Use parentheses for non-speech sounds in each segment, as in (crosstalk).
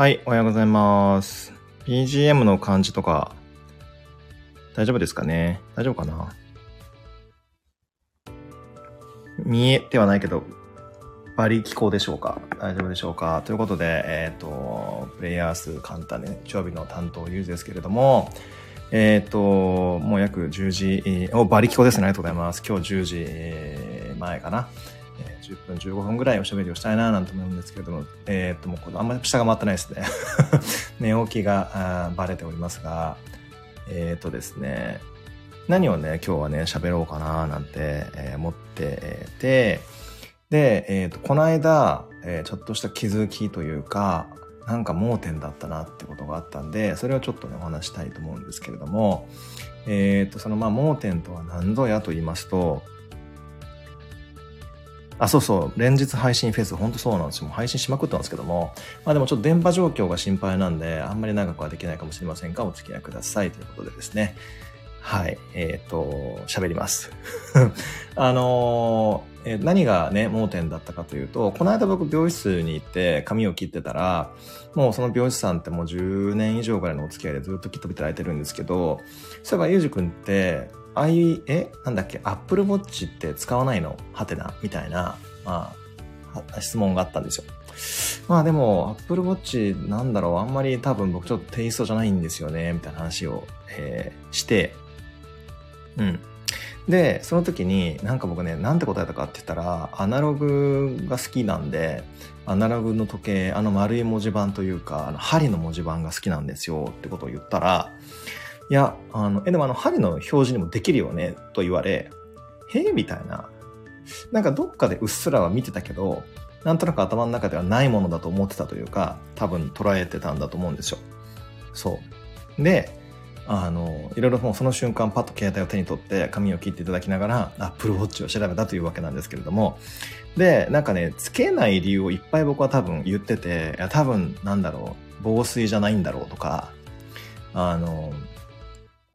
はい、おはようございます。BGM の感じとか、大丈夫ですかね？大丈夫かな？見えてはないけど、バリ聞こうでしょうか？大丈夫でしょうか？ということで、えっ、と、プレイヤー数簡単ね、日曜日の担当ユーズですけれども、えっ、と、もう約10時、お、バリ聞こうですね。ありがとうございます。今日10時前かな？10分、15分ぐらいおしゃべりをしたいななんて思うんですけれども、えっ、と、もうこれあんまり下が回ってないですね。(laughs) 寝起きがあバレておりますが、えっ、とですね、何をね、今日はね、喋ろうかななんて、えー思ってて、で、えっ、と、この間、えーちょっとした気づきというか、なんか盲点だったなってことがあったんで、それをちょっとね、お話したいと思うんですけれども、えっ、と、そのまあ盲点とは何ぞやと言いますと、あ、そうそう、連日配信フェス、ほんとそうなんですよ。もう配信しまくってますけども、まあでもちょっと電波状況が心配なんで、あんまり長くはできないかもしれませんが、お付き合いくださいということでですね。はい、えっ、と、喋ります。(laughs) あのーえー何がね、盲点だったかというと、この間僕美容室に行って髪を切ってたら、もうその美容師さんってもう10年以上ぐらいのお付き合いでずっと切っていただいてるんですけど、そういえばゆうじくんって、ああいう、えなんだっけ、アップルウォッチって使わないの？はてなみたいな、まあ、質問があったんですよ。まあでも、アップルウォッチなんだろう、あんまり多分僕ちょっとテイストじゃないんですよね、みたいな話を、えーして、うん。で、その時に、なんか僕ね、なんて答えたかって言ったら、アナログが好きなんで、アナログの時計、あの丸い文字盤というか、あの針の文字盤が好きなんですよってことを言ったら、いや、あの、え、でもあの針の表示にもできるよねと言われ、へえみたいな。なんかどっかでうっすらは見てたけど、なんとなく頭の中ではないものだと思ってたというか、多分捉えてたんだと思うんですよ。そう。で、あの、いろいろもうその瞬間パッと携帯を手に取って髪を切っていただきながら、アップルウォッチを調べたというわけなんですけれども、で、なんかね、つけない理由をいっぱい僕は多分言ってて、いや多分なんだろう、防水じゃないんだろうとか、あの、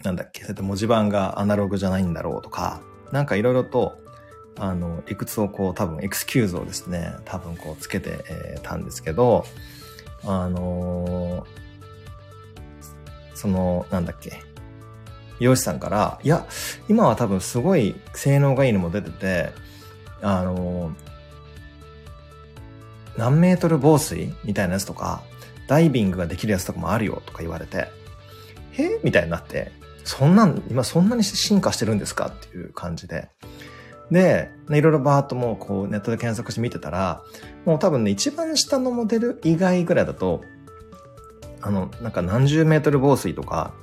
なんだっけ、そうやって文字盤がアナログじゃないんだろうとか、なんかいろいろと、あの、理屈をこう多分エクスキューズをですね、多分こうつけて、えーたんですけど、あのーその、なんだっけ、美容師さんから、いや、今は多分すごい性能がいいのも出てて、あのー何メートル防水みたいなやつとか、ダイビングができるやつとかもあるよとか言われて、へえみたいになって、そんなん、今そんなに進化してるんですか？っていう感じで。で、ねいろいろバーっともうこうネットで検索して見てたら、もう多分ね、一番下のモデル以外ぐらいだと、あの、なんか何十メートル防水とか、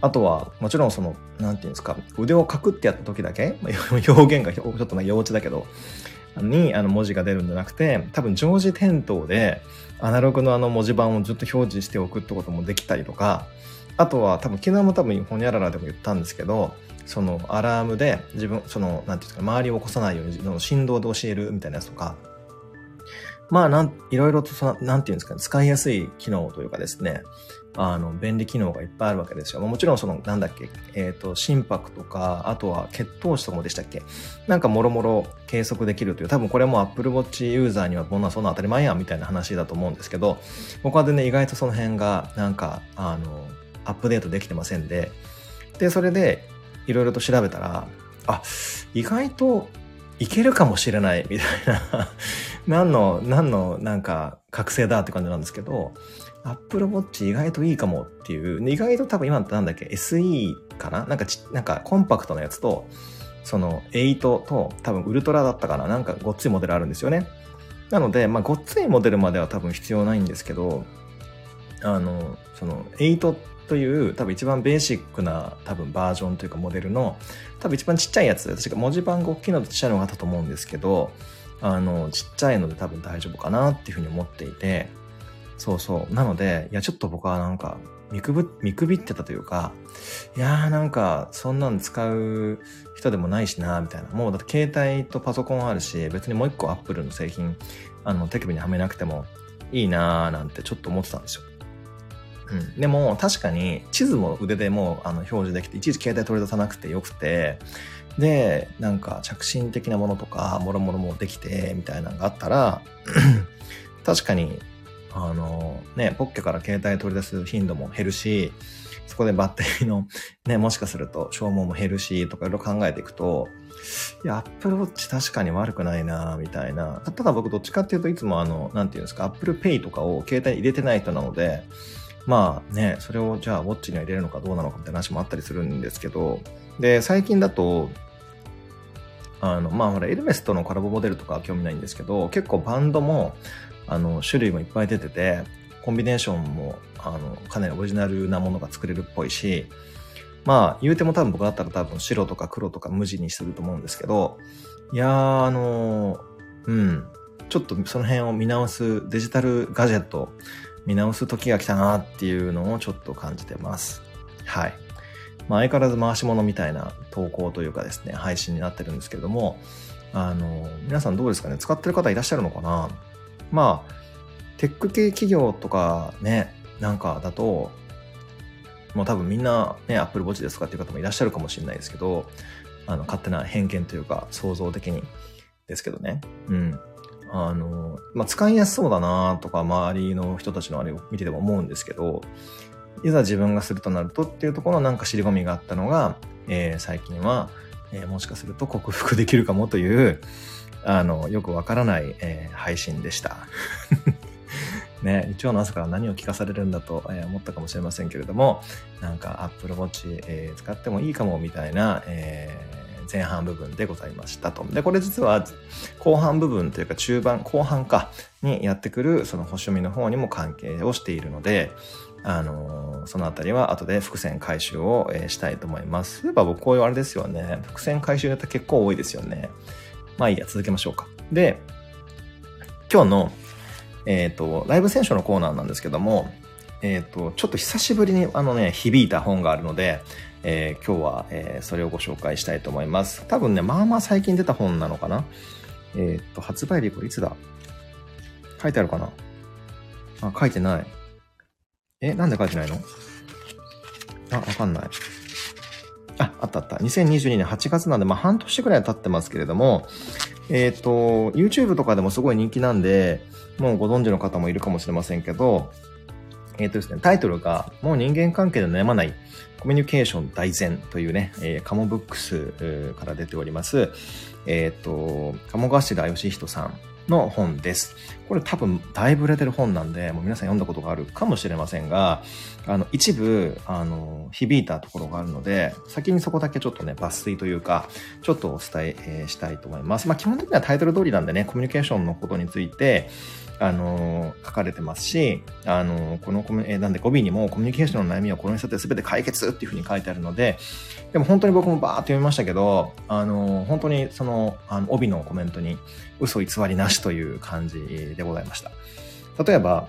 あとは、もちろんその、なんていうんですか、腕をかくってやった時だけ、まあ表現がちょっとな幼稚だけど、にあの文字が出るんじゃなくて、多分常時点灯で、アナログのあの文字盤をずっと表示しておくってこともできたりとか、あとは多分昨日も多分ほにゃららでも言ったんですけど、そのアラームで自分、その、なんていうんですか、周りを起こさないようにの振動で教えるみたいなやつとか、まあ、なん、いろいろとその、なんていうんですかね、使いやすい機能というかですね、あの、便利機能がいっぱいあるわけですよ。もちろんその、なんだっけ、えっ、と、心拍とか、あとは血糖値とかもでしたっけ？なんかもろもろ計測できるという、多分これも Apple Watch ユーザーにはこんなそんな当たり前やんみたいな話だと思うんですけど、僕はでね、意外とその辺が、なんか、あの、アップデートできてませんで、で、それで、いろいろと調べたら、あ、意外といけるかもしれない、みたいな、(laughs) 何の、何の、なんか、覚醒だって感じなんですけど、Apple Watch 意外といいかもっていう、意外と多分今ってなんだっけ、SE かな？なんかち、なんかコンパクトなやつと、その8と多分ウルトラだったかな？なんかごっついモデルあるんですよね。なので、まあごっついモデルまでは多分必要ないんですけど、あの、その8という多分一番ベーシックな多分バージョンというかモデルの多分一番ちっちゃいやつ、確か文字盤が大きいのとちっちゃいのがあったと思うんですけど、あの、ちっちゃいので多分大丈夫かなっていうふうに思っていて、そうそう。なので、いや、ちょっと僕はなんか、見くぶ、見くびってたというか、いやーなんか、そんなん使う人でもないしな、みたいな。もうだって携帯とパソコンあるし、別にもう一個アップルの製品、あの、手首にはめなくてもいいなーなんてちょっと思ってたんですよ。うん。でも、確かに、地図も腕でもう、あの、表示できて、いちいち携帯取り出さなくてよくて、で、なんか、着信的なものとか、もろもろもできて、みたいなのがあったら、(clears throat) 確かに、あの、ね、ポッケから携帯取り出す頻度も減るし、そこでバッテリーの (laughs) ね、もしかすると消耗も減るし、とかいろいろ考えていくと、いや、Apple Watch 確かに悪くないなみたいな。ただ僕どっちかっていうといつもあの、なんていうんですか、Apple Pay とかを携帯に入れてない人なので、まあね、それをじゃあウォッチには入れるのかどうなのかみたいな話もあったりするんですけど、で、最近だと、あの、まあほら、エルメスとのコラボモデルとかは興味ないんですけど、結構バンドも、あの、種類もいっぱい出てて、コンビネーションも、あの、かなりオリジナルなものが作れるっぽいし、まあ、言うても多分僕だったら多分白とか黒とか無地にすると思うんですけど、いやー、あのうん、ちょっとその辺を見直すデジタルガジェット見直す時が来たなっていうのをちょっと感じてます。はい。まあ、相変わらず回し物みたいな投稿というかですね、配信になってるんですけれども、あの、皆さんどうですかね？使ってる方いらっしゃるのかな？まあ、テック系企業とかね、なんかだと、もう多分みんなね、Apple Watch ですかっていう方もいらっしゃるかもしれないですけど、あの、勝手な偏見というか、想像的にですけどね。うん。あの、まあ、使いやすそうだなとか、周りの人たちのあれを見てても思うんですけど、いざ自分がするとなるとっていうところのなんか尻込みがあったのが、えー、最近は、えー、もしかすると克服できるかもという、あの、よくわからない、えー、配信でした。(laughs) ね、日曜の朝から何を聞かされるんだと、え思ったかもしれませんけれども、なんか Apple Watch、えー、使ってもいいかもみたいな、えー、前半部分でございましたと。で、これ実は後半部分というか中盤、後半かにやってくるその星読みの方にも関係をしているので、あのー、そのあたりは後で伏線回収を、えー、したいと思います。そういえば僕こういうあれですよね。伏線回収やって結構多いですよね。まあいいや、続けましょうか。で、今日のえっ、ー、と、ライブ選手のコーナーなんですけども、えっ、と、ちょっと久しぶりにあのね、響いた本があるので、えー、今日は、えー、それをご紹介したいと思います。多分ね、まあまあ最近出た本なのかなえっ、と、発売日これいつだ？書いてあるかな？あ、書いてない。え、なんで書いてないの？あ、わかんない。あ、あったあった。2022年8月なんで、まあ半年くらい経ってますけれども、えっ、ー、と、YouTube とかでもすごい人気なんで、もうご存知の方もいるかもしれませんけど、えっ、ー、とですね、タイトルが、もう人間関係で悩まない、コミュニケーション大全というね、えー、カモブックスから出ております、えっ、ー、と、鴨頭義人さんの本です。これ多分だいぶ売れてる本なんで、もう皆さん読んだことがあるかもしれませんが、あの、一部、あの、響いたところがあるので、先にそこだけちょっとね、抜粋というか、ちょっとお伝え、したいと思います。まあ基本的にはタイトル通りなんでね、コミュニケーションのことについて、あの書かれてますし、あのこのコミ、えー、なんで語尾にもコミュニケーションの悩みをこの人って全て解決っていうふうに書いてあるので、でも本当に僕もバーって読みましたけど、あの本当にその、あの、帯のコメントに嘘偽りなしという感じでございました。例えば、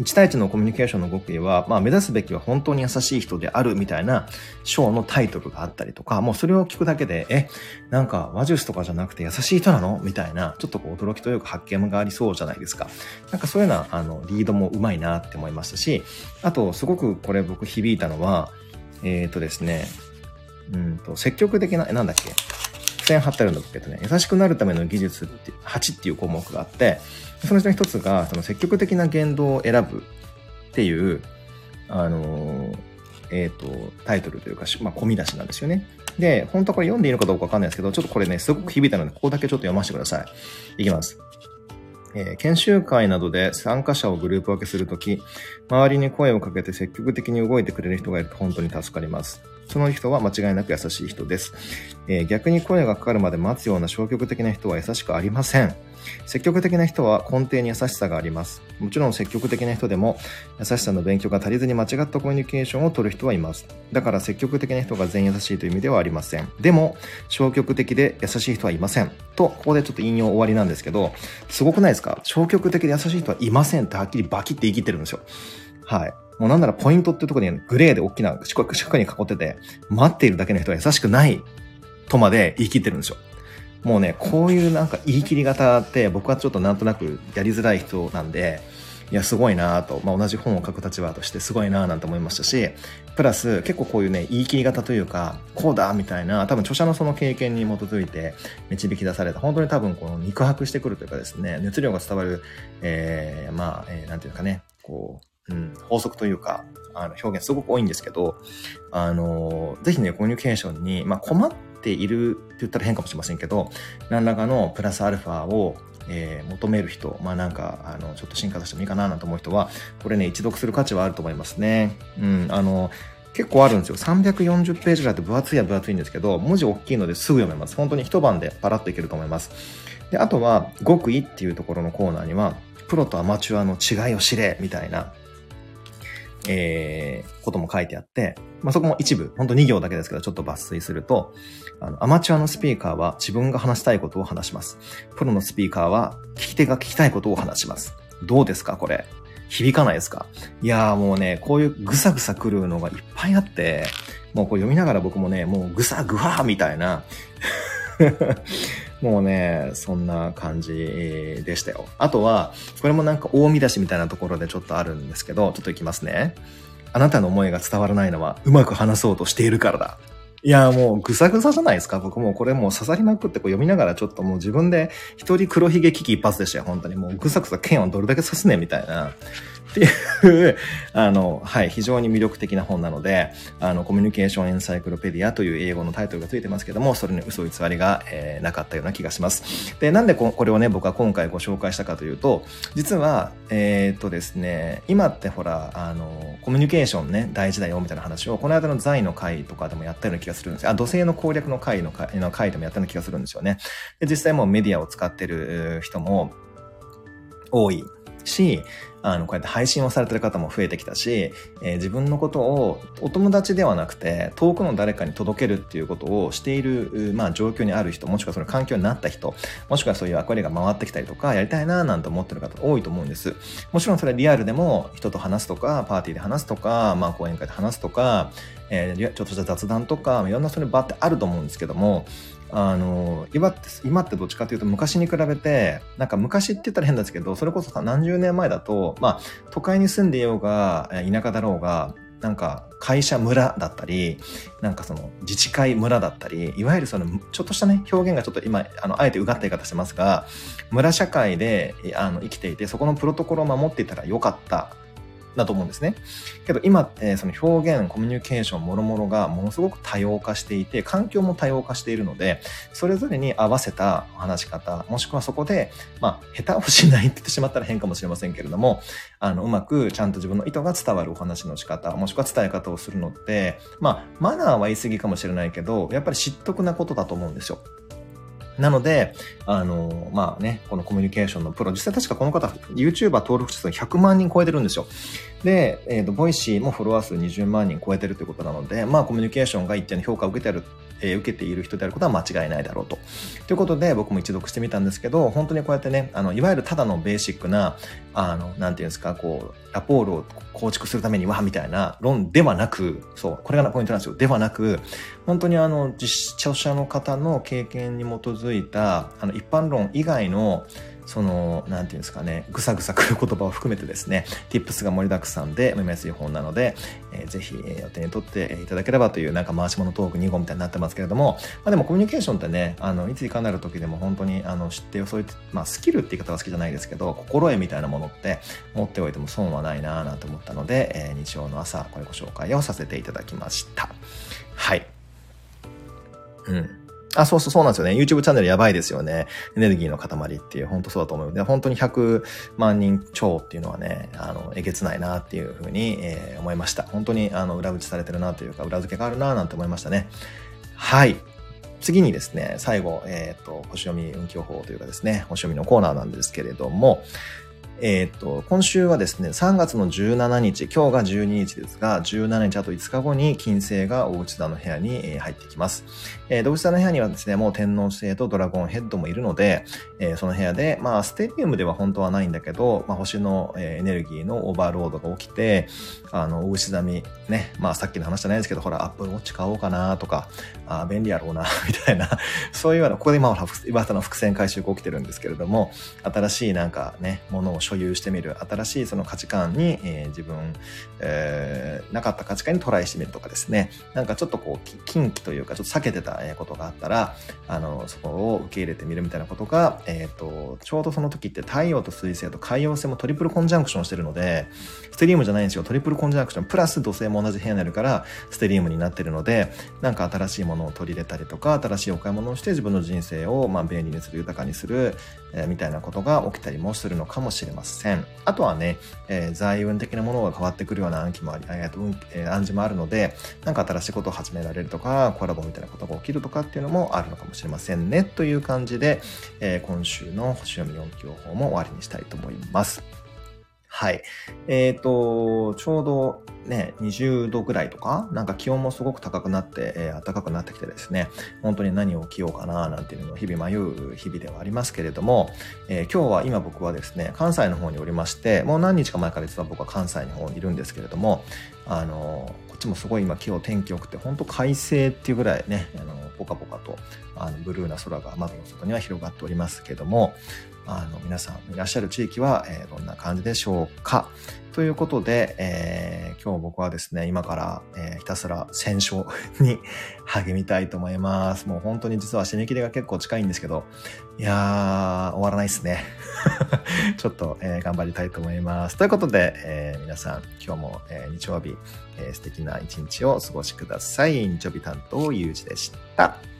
1対1のコミュニケーションの極意は、まあ、目指すべきは本当に優しい人であるみたいな章のタイトルがあったりとか、もうそれを聞くだけで、え、なんか話術とかじゃなくて優しい人なのみたいな、ちょっとこう驚きというか発見がありそうじゃないですか。なんかそういうような、あの、リードもうまいなって思いましたし、あと、すごくこれ僕響いたのは、えっ、ー、とですね、うんと、積極的な、え、なんだっけ？付箋貼ってあるんだけどね、優しくなるための技術って、8っていう項目があって、そのうちの一つが、その積極的な言動を選ぶっていう、あの、えっ、ー、と、タイトルというか、まあ、込み出しなんですよね。で、本当はこれ読んでいいのかどうかわかんないですけど、ちょっとこれね、すごく響いたので、ここだけちょっと読ませてください。いきます。えー、研修会などで参加者をグループ分けするとき、周りに声をかけて積極的に動いてくれる人がいると本当に助かります。その人は間違いなく優しい人です。えー、逆に声がかかるまで待つような消極的な人は優しくありません。積極的な人は根底に優しさがあります。もちろん積極的な人でも優しさの勉強が足りずに間違ったコミュニケーションを取る人はいます。だから積極的な人が全員優しいという意味ではありません。でも消極的で優しい人はいません。と、ここでちょっと引用終わりなんですけど、すごくないですか？消極的で優しい人はいませんってはっきりバキって言い切ってるんですよ。はい。もうなんならポイントっていうところにグレーで大きな四角に囲ってて、待っているだけの人は優しくないとまで言い切ってるんですよ。もうね、こういうなんか言い切り方って僕はちょっとなんとなくやりづらい人なんで、いや、すごいなと、まあ、同じ本を書く立場としてすごいななんて思いましたし、プラス結構こういうね、言い切り方というか、こうだみたいな、多分著者のその経験に基づいて導き出された、本当に多分この肉薄してくるというかですね、熱量が伝わる、えー、まあ、えー、なんていうかね、こう、うん、法則というか、あの表現すごく多いんですけど、あの、ぜひね、コミュニケーションに、まあ、困っているって言ったら変かもしれませんけど、何らかのプラスアルファをえー、求める人、まあなんか、あの、ちょっと進化させてもいいかななんて思う人は、これね、一読する価値はあると思いますね。うん、あの、結構あるんですよ。340ページぐらいって分厚いは分厚いんですけど、文字大きいのですぐ読めます。本当に一晩でパラッといけると思います。で、あとは、極意っていうところのコーナーには、プロとアマチュアの違いを知れ、みたいな、えー、ことも書いてあって、まあ、そこも一部、ほんと2行だけですけど、ちょっと抜粋すると、あの、アマチュアのスピーカーは自分が話したいことを話します。プロのスピーカーは聞き手が聞きたいことを話します。どうですかこれ？響かないですか？いやーもうね、こういうぐさぐさ来るのがいっぱいあって、もうこれ読みながら僕もね、もうぐさぐわーみたいな (laughs) もうね、そんな感じでしたよ。あとは、これもなんか大見出しみたいなところでちょっとあるんですけど、ちょっといきますね。あなたの思いが伝わらないのは、うまく話そうとしているからだ。いや、もうぐさぐさじゃないですか。僕もこれもう刺さりまくってこう読みながらちょっともう自分で一人黒ひげ危機一発でしたよ。本当にもうぐさぐさ剣をどれだけ刺すねみたいな。っていう、あの、はい、非常に魅力的な本なので、あの、コミュニケーションエンサイクロペディアという英語のタイトルがついてますけども、それに嘘偽りが、えー、なかったような気がします。で、なんでここれをね、僕は今回ご紹介したかというと、実は、えー、っとですね、今ってほら、あの、コミュニケーションね、大事だよみたいな話を、この間の財の会とかでもやったような気がするんですあ、土星の攻略の会の会の会でもやったような気がするんですよね。で、実際もうメディアを使ってる人も多いし、あの、こうやって配信をされてる方も増えてきたし、えー、自分のことをお友達ではなくて、遠くの誰かに届けるっていうことをしている、まあ、状況にある人、もしくはその環境になった人、もしくはそういう役割が回ってきたりとか、やりたいななんて思ってる方多いと思うんです。もちろんそれはリアルでも人と話すとか、パーティーで話すとか、まあ、講演会で話すとか、えー、ちょっとした雑談とか、いろんなそれ場ってあると思うんですけども、あの、今って、今ってどっちかというと昔に比べて、なんか昔って言ったら変ですけど、それこそさ、何十年前だと、まあ、都会に住んでいようが、田舎だろうが、なんか会社村だったり、なんかその自治会村だったり、いわゆるそのちょっとしたね、表現がちょっと今、あの、あえてうがった言い方してますが、村社会であの生きていて、そこのプロトコルを守っていたらよかっただと思うんですね。けど今ってその表現、コミュニケーション、もろもろがものすごく多様化していて、環境も多様化しているので、それぞれに合わせた話し方、もしくはそこで、まあ、下手をしないって言ってしまったら変かもしれませんけれども、あの、うまくちゃんと自分の意図が伝わるお話の仕方、もしくは伝え方をするのって、まあ、マナーは言い過ぎかもしれないけど、やっぱり知得なことだと思うんですよ。なので、あの、まあね、このコミュニケーションのプロ、実際確かこの方、YouTuber 登録者数100万人超えてるんですよ。で、えっ、ー、と、 Voicy もフォロワー数20万人超えてるということなので、まあ、コミュニケーションが一定の評価を受けてる、え、受けている人であることは間違いないだろうと。ということで、僕も一読してみたんですけど、本当にこうやってね、あの、いわゆるただのベーシックな、あの、なんていうんですか、こう、ラポールを構築するためには、みたいな論ではなく、そう、これがポイントなんですよ。ではなく、本当にあの、実著者の方の経験に基づいた、あの、一般論以外の、その、なんていうんですかね、ぐさぐさくる言葉を含めてですね、tips が盛りだくさんで読みやすい本なので、えー、ぜひ、えー、お手に取っていただければという、なんか回し物トーク2号みたいになってますけれども、まあでもコミュニケーションってね、あの、いついかなる時でも本当に、あの、知ってよ、そういう、まあスキルって言い方は好きじゃないですけど、心得みたいなものって持っておいても損はないなぁなんて思ったので、えー、日曜の朝、これご紹介をさせていただきました。はい。うん。あ、そうそうそうなんですよね。YouTube チャンネルやばいですよね。エネルギーの塊っていう、本当そうだと思う。で、本当に100万人超っていうのはね、あの、えげつないなっていうふうに、えー、思いました。本当に、あの、裏打ちされてるなというか、裏付けがあるななんて思いましたね。はい。次にですね、最後、えっ、と、星読み運気予報というかですね、星読みのコーナーなんですけれども、えっ、と、今週はですね、3月の17日、今日が12日ですが、17日あと5日後に金星が大内座の部屋に入ってきます。えー、大内座の部屋にはですね、もう天皇星とドラゴンヘッドもいるので、えー、その部屋で、まあ、ステリウムでは本当はないんだけど、まあ、星の、え、エネルギーのオーバーロードが起きて、あの、大内座み、ね、まあ、さっきの話じゃないですけど、ほら、アップルウォッチ買おうかなとか、あ便利やろうな、(laughs) みたいな、そういうような、ここで今、岩田の伏線回収が起きてるんですけれども、新しいなんかね、ものを所有してみる。新しいその価値観に、えー、自分、えー、なかった価値観にトライしてみるとかですね。なんかちょっとこう、近畿というか、ちょっと避けてたことがあったら、あの、そこを受け入れてみるみたいなことが、えっ、ー、と、ちょうどその時って太陽と水星と海洋星もトリプルコンジャンクションしてるので、ステリウムじゃないんですよ。トリプルコンジャンクション、プラス土星も同じ部屋になるから、ステリウムになってるので、なんか新しいものを取り入れたりとか、新しいお買い物をして自分の人生を、まあ、便利にする、豊かにする、え、みたいなことが起きたりもするのかもしれません。あとはね、えー、財運的なものが変わってくるような暗記もあり、えーとえ、暗示もあるので、何か新しいことを始められるとか、コラボみたいなことが起きるとかっていうのもあるのかもしれませんね。という感じで、えー、今週の星読み4期予報も終わりにしたいと思います。はい。えっ、ー、と、ちょうどね、20度ぐらいとか、なんか気温もすごく高くなって、えー、暖かくなってきてですね、本当に何を着ようかな、なんていうのを日々迷う日々ではありますけれども、えー、今日は今僕はですね、関西の方におりまして、もう何日か前から実は僕は関西の方にいるんですけれども、あの、こっちもすごい今今日天気良くて、本当快晴っていうぐらいね、あの、ポカポカと、あの、ブルーな空が窓の外には広がっておりますけども、あの、皆さんいらっしゃる地域は、えー、どんな感じでしょうか？ということで、えー、今日僕はですね、今から、えー、ひたすら戦勝に励みたいと思います。もう本当に実は締め切りが結構近いんですけど、いやー、終わらないですね。(laughs) ちょっと、えー、頑張りたいと思います。ということで、えー、皆さん、今日も、えー、日曜日、えー、素敵な一日をお過ごしください。日曜日担当、ゆうじでした。